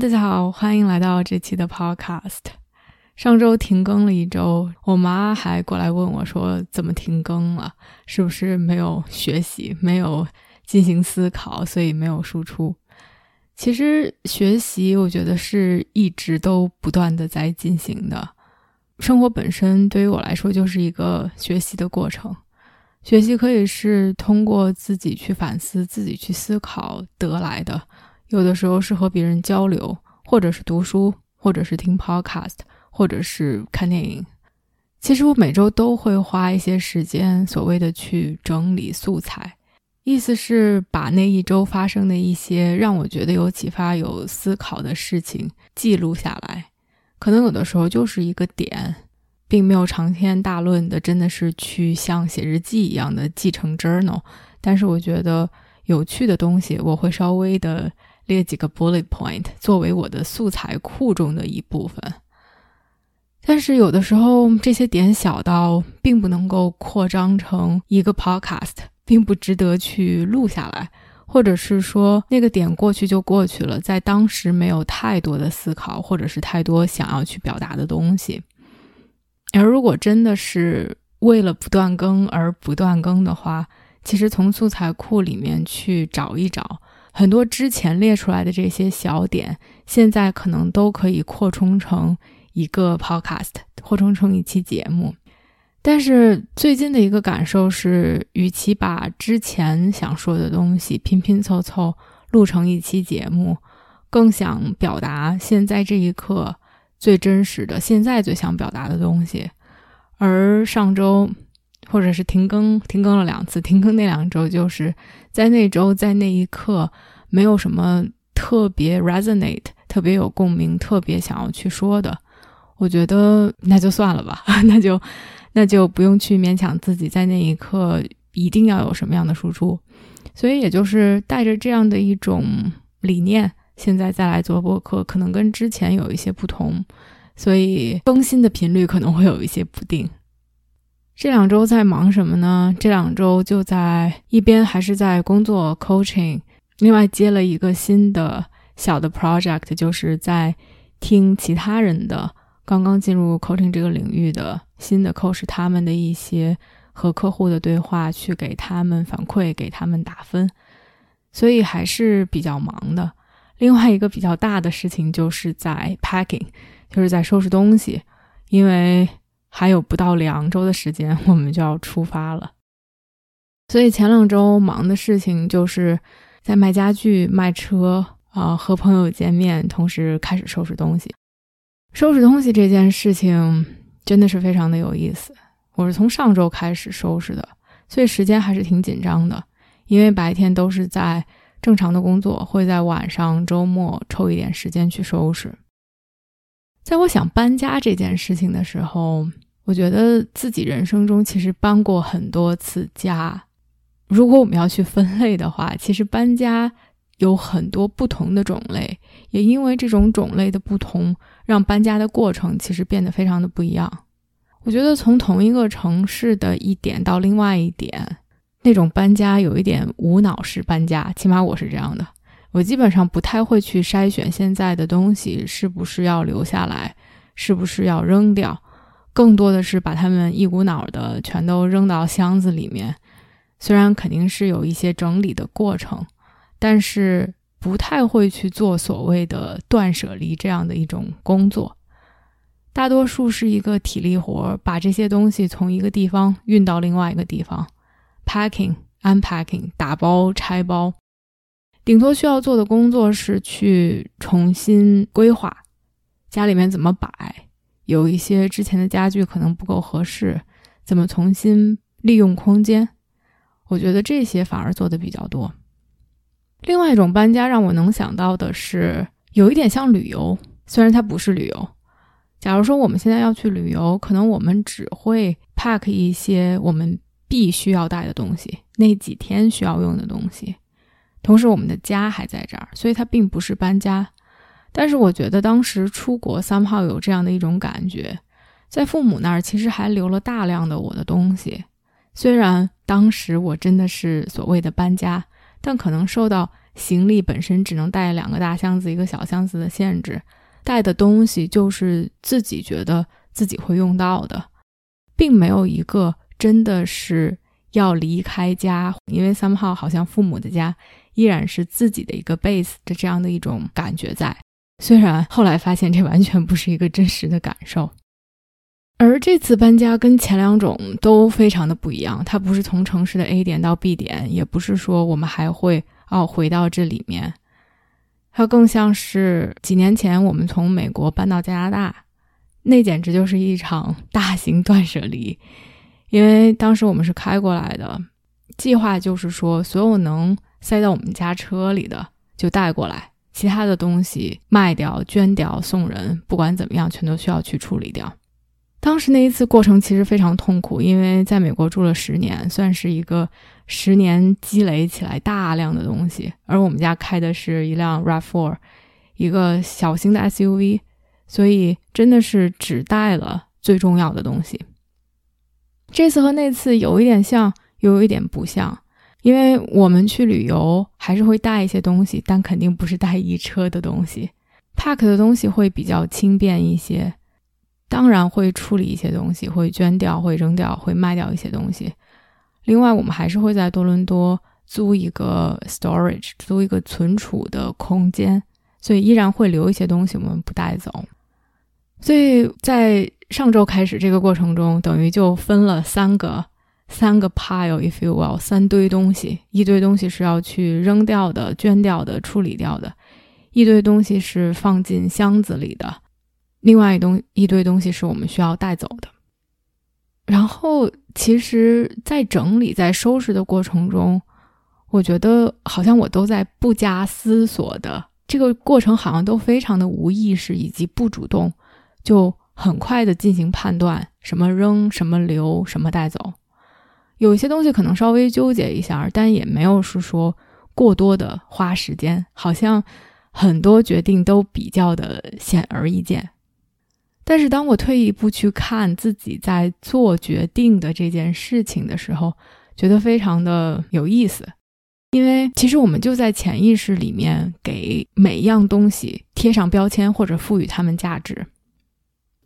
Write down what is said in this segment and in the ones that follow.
大家好，欢迎来到这期的 Podcast。上周停更了一周，我妈还过来问我，说怎么停更了？是不是没有学习，没有进行思考，所以没有输出？其实学习，我觉得是一直都不断的在进行的。生活本身对于我来说就是一个学习的过程。学习可以是通过自己去反思、自己去思考得来的。有的时候是和别人交流，或者是读书，或者是听 podcast，或者是看电影。其实我每周都会花一些时间，所谓的去整理素材，意思是把那一周发生的一些让我觉得有启发、有思考的事情记录下来。可能有的时候就是一个点，并没有长篇大论的，真的是去像写日记一样的记成 journal。但是我觉得有趣的东西，我会稍微的。列几个 bullet point 作为我的素材库中的一部分，但是有的时候这些点小到并不能够扩张成一个 podcast，并不值得去录下来，或者是说那个点过去就过去了，在当时没有太多的思考，或者是太多想要去表达的东西。而如果真的是为了不断更而不断更的话，其实从素材库里面去找一找。很多之前列出来的这些小点，现在可能都可以扩充成一个 podcast，扩充成一期节目。但是最近的一个感受是，与其把之前想说的东西拼拼凑凑录成一期节目，更想表达现在这一刻最真实的、现在最想表达的东西。而上周。或者是停更，停更了两次。停更那两周，就是在那周，在那一刻，没有什么特别 resonate、特别有共鸣、特别想要去说的。我觉得那就算了吧，那就那就不用去勉强自己，在那一刻一定要有什么样的输出。所以，也就是带着这样的一种理念，现在再来做播客，可能跟之前有一些不同，所以更新的频率可能会有一些不定。这两周在忙什么呢？这两周就在一边还是在工作 coaching，另外接了一个新的小的 project，就是在听其他人的刚刚进入 coaching 这个领域的新的 coach 他们的一些和客户的对话，去给他们反馈，给他们打分，所以还是比较忙的。另外一个比较大的事情就是在 packing，就是在收拾东西，因为。还有不到两周的时间，我们就要出发了。所以前两周忙的事情就是在卖家具、卖车啊，和朋友见面，同时开始收拾东西。收拾东西这件事情真的是非常的有意思。我是从上周开始收拾的，所以时间还是挺紧张的，因为白天都是在正常的工作，会在晚上、周末抽一点时间去收拾。在我想搬家这件事情的时候，我觉得自己人生中其实搬过很多次家。如果我们要去分类的话，其实搬家有很多不同的种类，也因为这种种类的不同，让搬家的过程其实变得非常的不一样。我觉得从同一个城市的一点到另外一点，那种搬家有一点无脑式搬家，起码我是这样的。我基本上不太会去筛选现在的东西是不是要留下来，是不是要扔掉，更多的是把它们一股脑的全都扔到箱子里面。虽然肯定是有一些整理的过程，但是不太会去做所谓的断舍离这样的一种工作。大多数是一个体力活，把这些东西从一个地方运到另外一个地方，packing、unpacking、打包、拆包。顶多需要做的工作是去重新规划家里面怎么摆，有一些之前的家具可能不够合适，怎么重新利用空间？我觉得这些反而做的比较多。另外一种搬家让我能想到的是有一点像旅游，虽然它不是旅游。假如说我们现在要去旅游，可能我们只会 pack 一些我们必须要带的东西，那几天需要用的东西。同时，我们的家还在这儿，所以它并不是搬家。但是，我觉得当时出国三炮有这样的一种感觉，在父母那儿其实还留了大量的我的东西。虽然当时我真的是所谓的搬家，但可能受到行李本身只能带两个大箱子、一个小箱子的限制。带的东西就是自己觉得自己会用到的，并没有一个真的是要离开家，因为三号好像父母的家依然是自己的一个 base 的这样的一种感觉在。虽然后来发现这完全不是一个真实的感受，而这次搬家跟前两种都非常的不一样，它不是从城市的 A 点到 B 点，也不是说我们还会哦回到这里面。它更像是几年前我们从美国搬到加拿大，那简直就是一场大型断舍离。因为当时我们是开过来的，计划就是说所有能塞到我们家车里的就带过来，其他的东西卖掉、捐掉、送人，不管怎么样，全都需要去处理掉。当时那一次过程其实非常痛苦，因为在美国住了十年，算是一个十年积累起来大量的东西。而我们家开的是一辆 Rav4，一个小型的 SUV，所以真的是只带了最重要的东西。这次和那次有一点像，又有一点不像，因为我们去旅游还是会带一些东西，但肯定不是带一车的东西，pack 的东西会比较轻便一些。当然会处理一些东西，会捐掉，会扔掉，会卖掉一些东西。另外，我们还是会在多伦多租一个 storage，租一个存储的空间，所以依然会留一些东西我们不带走。所以在上周开始这个过程中，等于就分了三个三个 pile，if you will，三堆东西，一堆东西是要去扔掉的、捐掉的、处理掉的，一堆东西是放进箱子里的。另外一东一堆东西是我们需要带走的，然后其实，在整理、在收拾的过程中，我觉得好像我都在不加思索的这个过程，好像都非常的无意识以及不主动，就很快的进行判断，什么扔，什么留，什么带走。有一些东西可能稍微纠结一下，但也没有是说过多的花时间，好像很多决定都比较的显而易见。但是当我退一步去看自己在做决定的这件事情的时候，觉得非常的有意思，因为其实我们就在潜意识里面给每一样东西贴上标签或者赋予它们价值。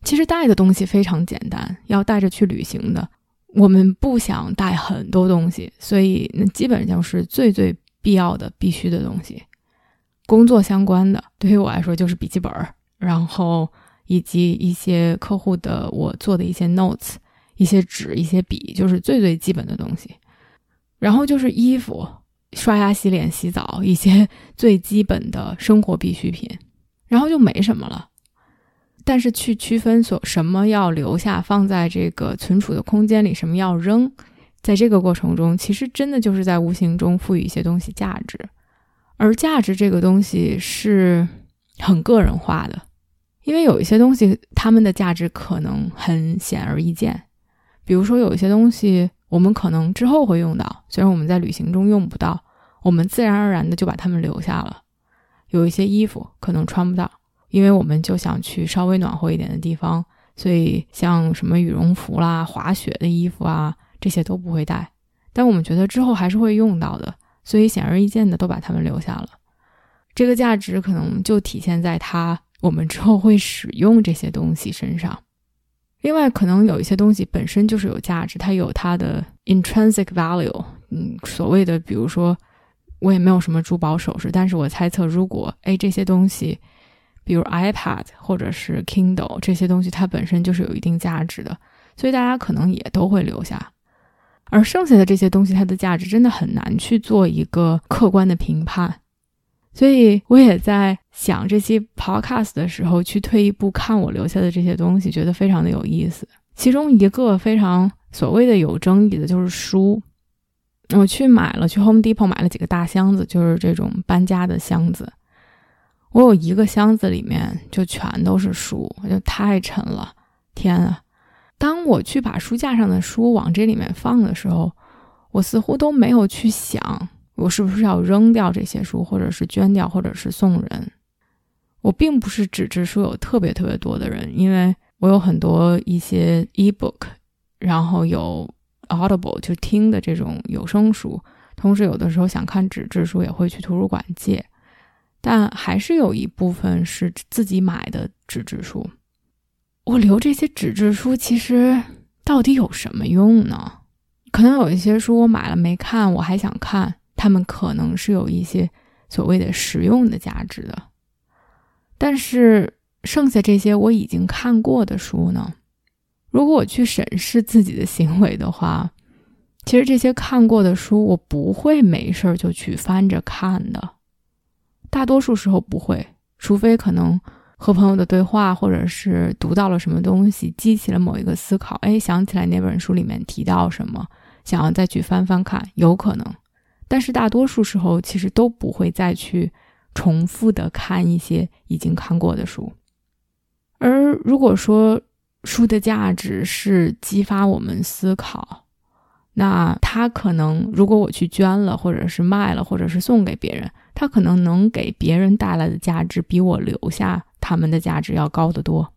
其实带的东西非常简单，要带着去旅行的，我们不想带很多东西，所以那基本上是最最必要的、必须的东西。工作相关的，对于我来说就是笔记本，然后。以及一些客户的我做的一些 notes，一些纸，一些笔，就是最最基本的东西。然后就是衣服、刷牙、洗脸、洗澡，一些最基本的生活必需品。然后就没什么了。但是去区分所什么要留下放在这个存储的空间里，什么要扔，在这个过程中，其实真的就是在无形中赋予一些东西价值。而价值这个东西是很个人化的。因为有一些东西，它们的价值可能很显而易见，比如说有一些东西我们可能之后会用到，虽然我们在旅行中用不到，我们自然而然的就把它们留下了。有一些衣服可能穿不到，因为我们就想去稍微暖和一点的地方，所以像什么羽绒服啦、滑雪的衣服啊，这些都不会带。但我们觉得之后还是会用到的，所以显而易见的都把它们留下了。这个价值可能就体现在它。我们之后会使用这些东西身上。另外，可能有一些东西本身就是有价值，它有它的 intrinsic value。嗯，所谓的，比如说，我也没有什么珠宝首饰，但是我猜测，如果哎这些东西，比如 iPad 或者是 Kindle 这些东西，它本身就是有一定价值的，所以大家可能也都会留下。而剩下的这些东西，它的价值真的很难去做一个客观的评判。所以我也在想这期 podcast 的时候，去退一步看我留下的这些东西，觉得非常的有意思。其中一个非常所谓的有争议的就是书。我去买了，去 Home Depot 买了几个大箱子，就是这种搬家的箱子。我有一个箱子里面就全都是书，就太沉了。天啊！当我去把书架上的书往这里面放的时候，我似乎都没有去想我是不是要扔掉这些书，或者是捐掉，或者是送人。我并不是纸质书有特别特别多的人，因为我有很多一些 ebook，然后有 Audible 就听的这种有声书，同时有的时候想看纸质书也会去图书馆借。但还是有一部分是自己买的纸质书。我留这些纸质书，其实到底有什么用呢？可能有一些书我买了没看，我还想看，他们可能是有一些所谓的实用的价值的。但是剩下这些我已经看过的书呢？如果我去审视自己的行为的话，其实这些看过的书，我不会没事儿就去翻着看的。大多数时候不会，除非可能和朋友的对话，或者是读到了什么东西，激起了某一个思考，哎，想起来那本书里面提到什么，想要再去翻翻看，有可能。但是大多数时候其实都不会再去重复的看一些已经看过的书。而如果说书的价值是激发我们思考，那他可能如果我去捐了，或者是卖了，或者是送给别人。他可能能给别人带来的价值，比我留下他们的价值要高得多。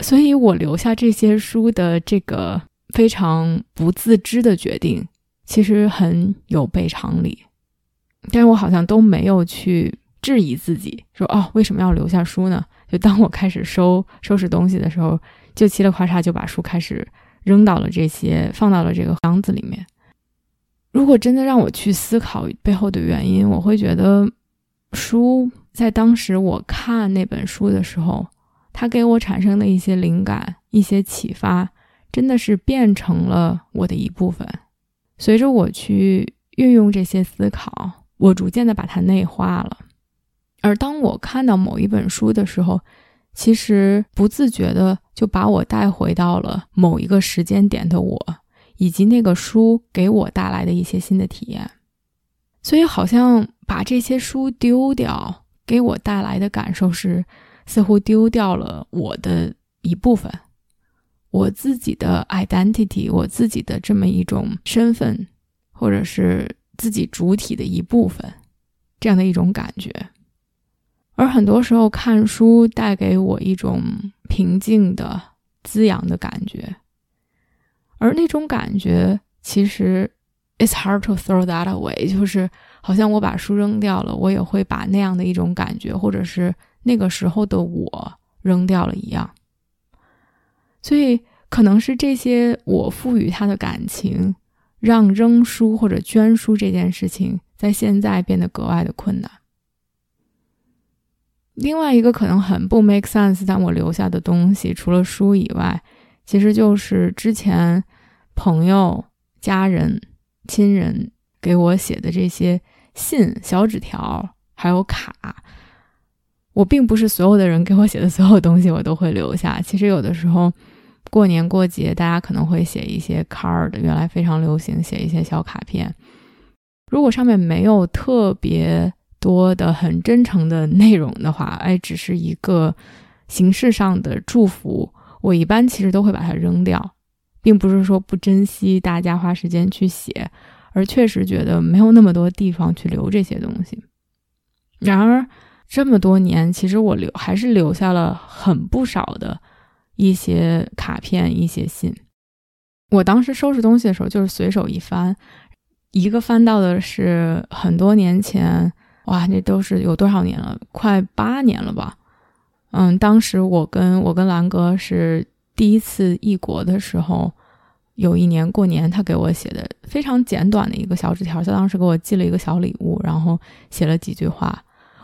所以，我留下这些书的这个非常不自知的决定，其实很有悖常理。但是我好像都没有去质疑自己，说哦，为什么要留下书呢？就当我开始收收拾东西的时候，就嘁哩咔嚓就把书开始扔到了这些，放到了这个箱子里面。如果真的让我去思考背后的原因，我会觉得，书在当时我看那本书的时候，它给我产生的一些灵感、一些启发，真的是变成了我的一部分。随着我去运用这些思考，我逐渐的把它内化了。而当我看到某一本书的时候，其实不自觉的就把我带回到了某一个时间点的我。以及那个书给我带来的一些新的体验，所以好像把这些书丢掉，给我带来的感受是，似乎丢掉了我的一部分，我自己的 identity，我自己的这么一种身份，或者是自己主体的一部分，这样的一种感觉。而很多时候看书带给我一种平静的、滋养的感觉。而那种感觉，其实 it's hard to throw that away，就是好像我把书扔掉了，我也会把那样的一种感觉，或者是那个时候的我扔掉了一样。所以，可能是这些我赋予他的感情，让扔书或者捐书这件事情，在现在变得格外的困难。另外一个可能很不 make sense，但我留下的东西，除了书以外。其实就是之前朋友、家人、亲人给我写的这些信、小纸条，还有卡。我并不是所有的人给我写的所有东西我都会留下。其实有的时候过年过节，大家可能会写一些 card，原来非常流行写一些小卡片。如果上面没有特别多的很真诚的内容的话，哎，只是一个形式上的祝福。我一般其实都会把它扔掉，并不是说不珍惜大家花时间去写，而确实觉得没有那么多地方去留这些东西。然而这么多年，其实我留还是留下了很不少的一些卡片、一些信。我当时收拾东西的时候，就是随手一翻，一个翻到的是很多年前，哇，那都是有多少年了？快八年了吧。嗯，当时我跟我跟兰哥是第一次异国的时候，有一年过年，他给我写的非常简短的一个小纸条，他当时给我寄了一个小礼物，然后写了几句话。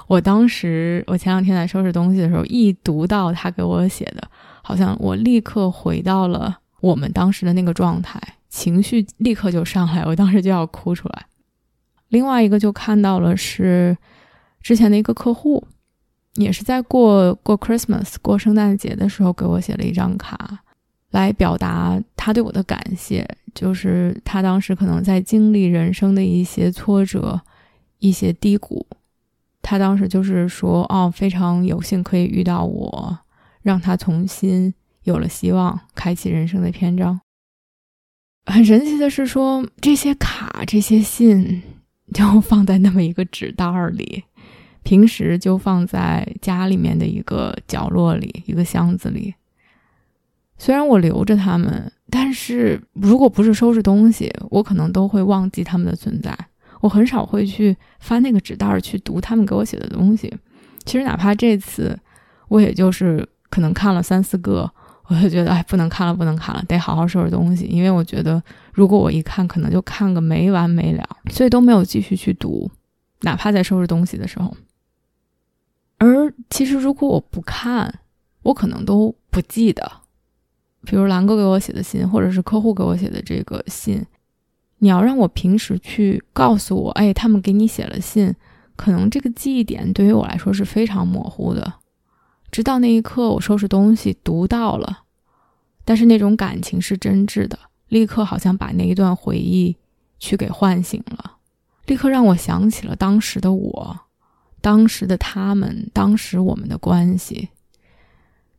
我当时我前两天在收拾东西的时候，一读到他给我写的，好像我立刻回到了我们当时的那个状态，情绪立刻就上来，我当时就要哭出来。另外一个就看到了是之前的一个客户。也是在过过 Christmas 过圣诞节的时候给我写了一张卡，来表达他对我的感谢。就是他当时可能在经历人生的一些挫折、一些低谷，他当时就是说，哦，非常有幸可以遇到我，让他重新有了希望，开启人生的篇章。很神奇的是，说这些卡、这些信 就放在那么一个纸袋里，平时就放在家里面的一个角落里、一个箱子里。虽然我留着它们，但是如果不是收拾东西，我可能都会忘记它们的存在。我很少会去翻那个纸袋去读他们给我写的东西。其实哪怕这次，我也就是可能看了三四个，我就觉得哎，不能看了，不能看了，得好好收拾东西。因为我觉得，如果我一看，可能就看个没完没了，所以都没有继续去读，哪怕在收拾东西的时候。而其实，如果我不看，我可能都不记得。比如兰哥给我写的信，或者是客户给我写的这个信。你要让我平时去告诉我，哎，他们给你写了信，可能这个记忆点对于我来说是非常模糊的。直到那一刻，我收拾东西读到了，但是那种感情是真挚的，立刻好像把那一段回忆去给唤醒了，立刻让我想起了当时的我，当时的他们，当时我们的关系。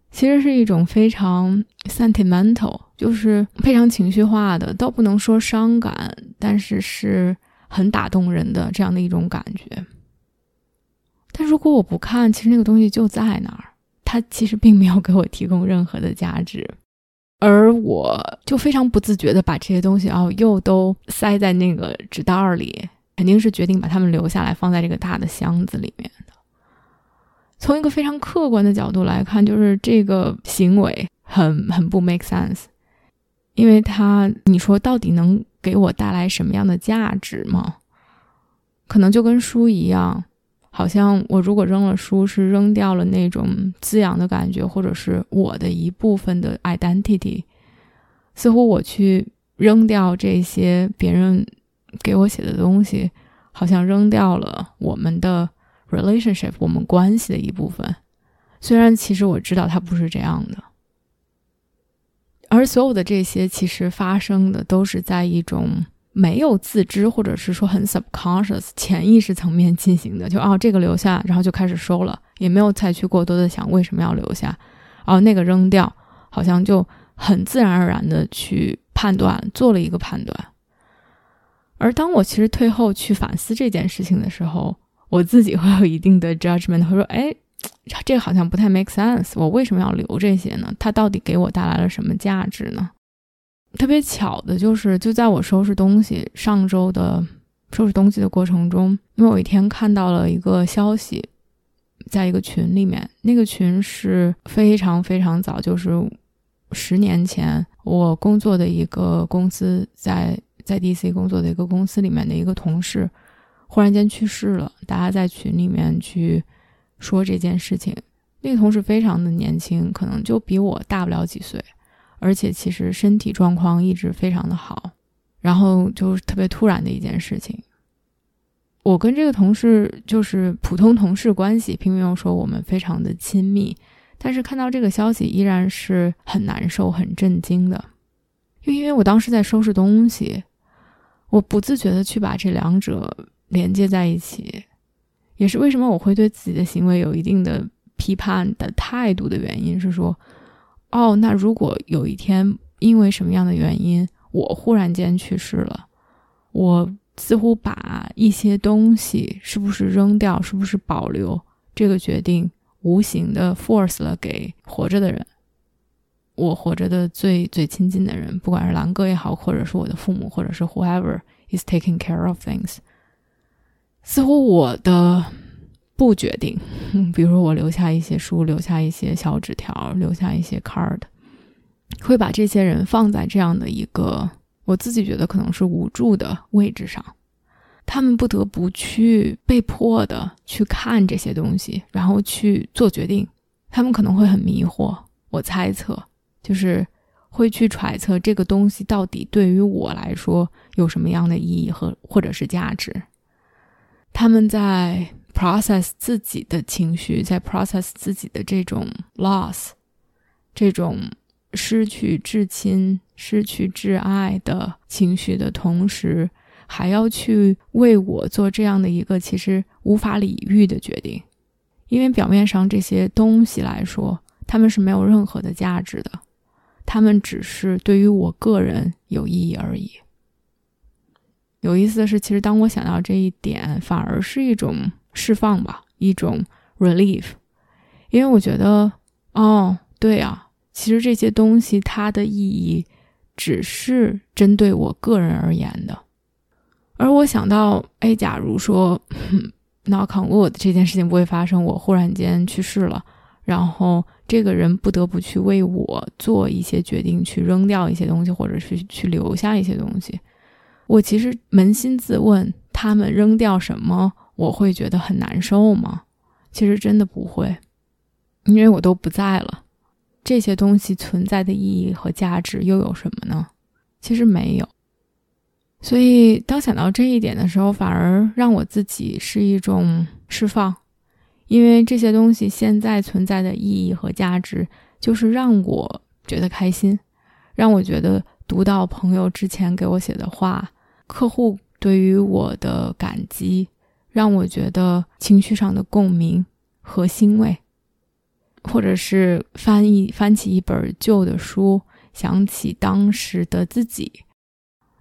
其实是一种非常 sentimental，就是非常情绪化的，倒不能说伤感，但是是很打动人的这样的一种感觉。但如果我不看，其实那个东西就在那儿，它其实并没有给我提供任何的价值，而我就非常不自觉的把这些东西哦又都塞在那个纸袋里，肯定是决定把它们留下来，放在这个大的箱子里面的。从一个非常客观的角度来看，就是这个行为很很不 make sense，因为他你说到底能给我带来什么样的价值吗？可能就跟书一样，好像我如果扔了书，是扔掉了那种滋养的感觉，或者是我的一部分的 identity。似乎我去扔掉这些别人给我写的东西，好像扔掉了我们的。relationship，我们关系的一部分。虽然其实我知道它不是这样的，而所有的这些其实发生的都是在一种没有自知，或者是说很 subconscious 潜意识层面进行的。就哦，这个留下，然后就开始收了，也没有再去过多的想为什么要留下。哦，那个扔掉，好像就很自然而然的去判断，做了一个判断。而当我其实退后去反思这件事情的时候，我自己会有一定的 judgment，会说：“哎，这个好像不太 make sense。我为什么要留这些呢？它到底给我带来了什么价值呢？”特别巧的就是，就在我收拾东西上周的收拾东西的过程中，我有一天看到了一个消息，在一个群里面。那个群是非常非常早，就是十年前我工作的一个公司，在在 DC 工作的一个公司里面的一个同事。忽然间去世了，大家在群里面去说这件事情。那个同事非常的年轻，可能就比我大不了几岁，而且其实身体状况一直非常的好。然后就是特别突然的一件事情。我跟这个同事就是普通同事关系，并没有说我们非常的亲密，但是看到这个消息依然是很难受、很震惊的。又因为我当时在收拾东西，我不自觉的去把这两者。连接在一起，也是为什么我会对自己的行为有一定的批判的态度的原因。是说，哦，那如果有一天因为什么样的原因，我忽然间去世了，我似乎把一些东西是不是扔掉，是不是保留，这个决定无形的 force 了给活着的人，我活着的最最亲近的人，不管是狼哥也好，或者是我的父母，或者是 whoever is taking care of things。似乎我的不决定，比如我留下一些书，留下一些小纸条，留下一些 card，会把这些人放在这样的一个我自己觉得可能是无助的位置上，他们不得不去被迫的去看这些东西，然后去做决定。他们可能会很迷惑，我猜测就是会去揣测这个东西到底对于我来说有什么样的意义和或者是价值。他们在 process 自己的情绪，在 process 自己的这种 loss，这种失去至亲、失去挚爱的情绪的同时，还要去为我做这样的一个其实无法理喻的决定，因为表面上这些东西来说，他们是没有任何的价值的，他们只是对于我个人有意义而已。有意思的是，其实当我想到这一点，反而是一种释放吧，一种 relief，因为我觉得，哦，对啊，其实这些东西它的意义只是针对我个人而言的。而我想到，哎，假如说 knock on wood 这件事情不会发生，我忽然间去世了，然后这个人不得不去为我做一些决定，去扔掉一些东西，或者是去留下一些东西。我其实扪心自问，他们扔掉什么，我会觉得很难受吗？其实真的不会，因为我都不在了，这些东西存在的意义和价值又有什么呢？其实没有。所以，当想到这一点的时候，反而让我自己是一种释放，因为这些东西现在存在的意义和价值，就是让我觉得开心，让我觉得读到朋友之前给我写的话，客户对于我的感激，让我觉得情绪上的共鸣和欣慰，或者是翻译翻起一本旧的书，想起当时的自己。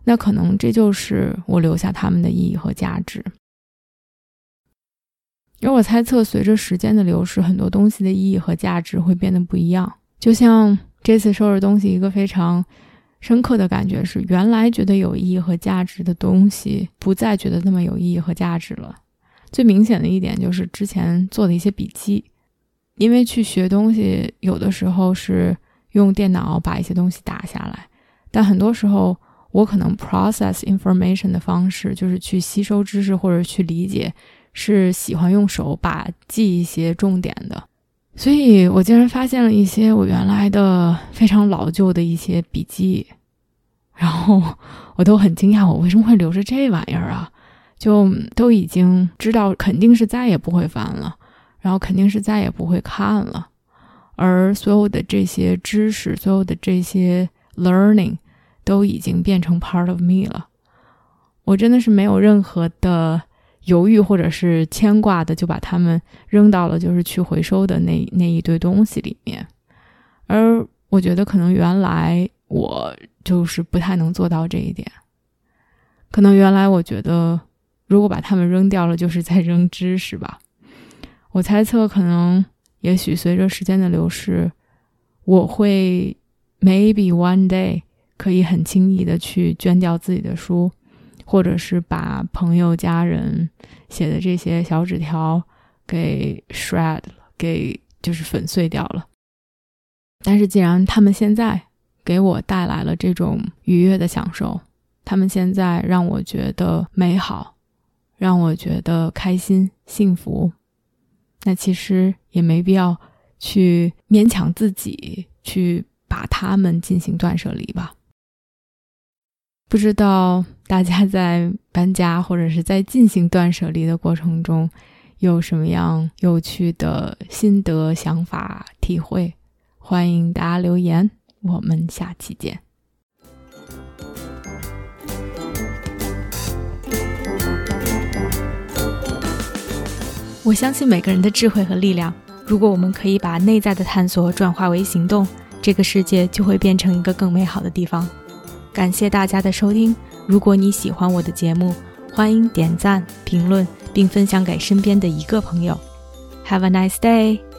那可能这就是我留下他们的意义和价值。而我猜测，随着时间的流逝，很多东西的意义和价值会变得不一样。就像这次收拾东西，一个非常深刻的感觉是，原来觉得有意义和价值的东西，不再觉得那么有意义和价值了。最明显的一点就是之前做的一些笔记，因为去学东西，有的时候是用电脑把一些东西打下来，但很多时候。我可能 process information 的方式就是去吸收知识或者去理解，是喜欢用手把记一些重点的，所以我竟然发现了一些我原来的非常老旧的一些笔记，然后我都很惊讶，我为什么会留着这玩意儿啊？就都已经知道肯定是再也不会翻了，然后肯定是再也不会看了，而所有的这些知识，所有的这些 learning。都已经变成 part of me 了，我真的是没有任何的犹豫或者是牵挂的，就把它们扔到了就是去回收的那那一堆东西里面。而我觉得可能原来我就是不太能做到这一点，可能原来我觉得如果把它们扔掉了，就是在扔知识吧。我猜测，可能也许随着时间的流逝，我会 maybe one day。可以很轻易的去捐掉自己的书，或者是把朋友、家人写的这些小纸条给 shred 了，给就是粉碎掉了。但是，既然他们现在给我带来了这种愉悦的享受，他们现在让我觉得美好，让我觉得开心、幸福，那其实也没必要去勉强自己去把他们进行断舍离吧。不知道大家在搬家或者是在进行断舍离的过程中，有什么样有趣的心得、想法、体会？欢迎大家留言，我们下期见。我相信每个人的智慧和力量。如果我们可以把内在的探索转化为行动，这个世界就会变成一个更美好的地方。感谢大家的收听。如果你喜欢我的节目，欢迎点赞、评论并分享给身边的一个朋友。Have a nice day.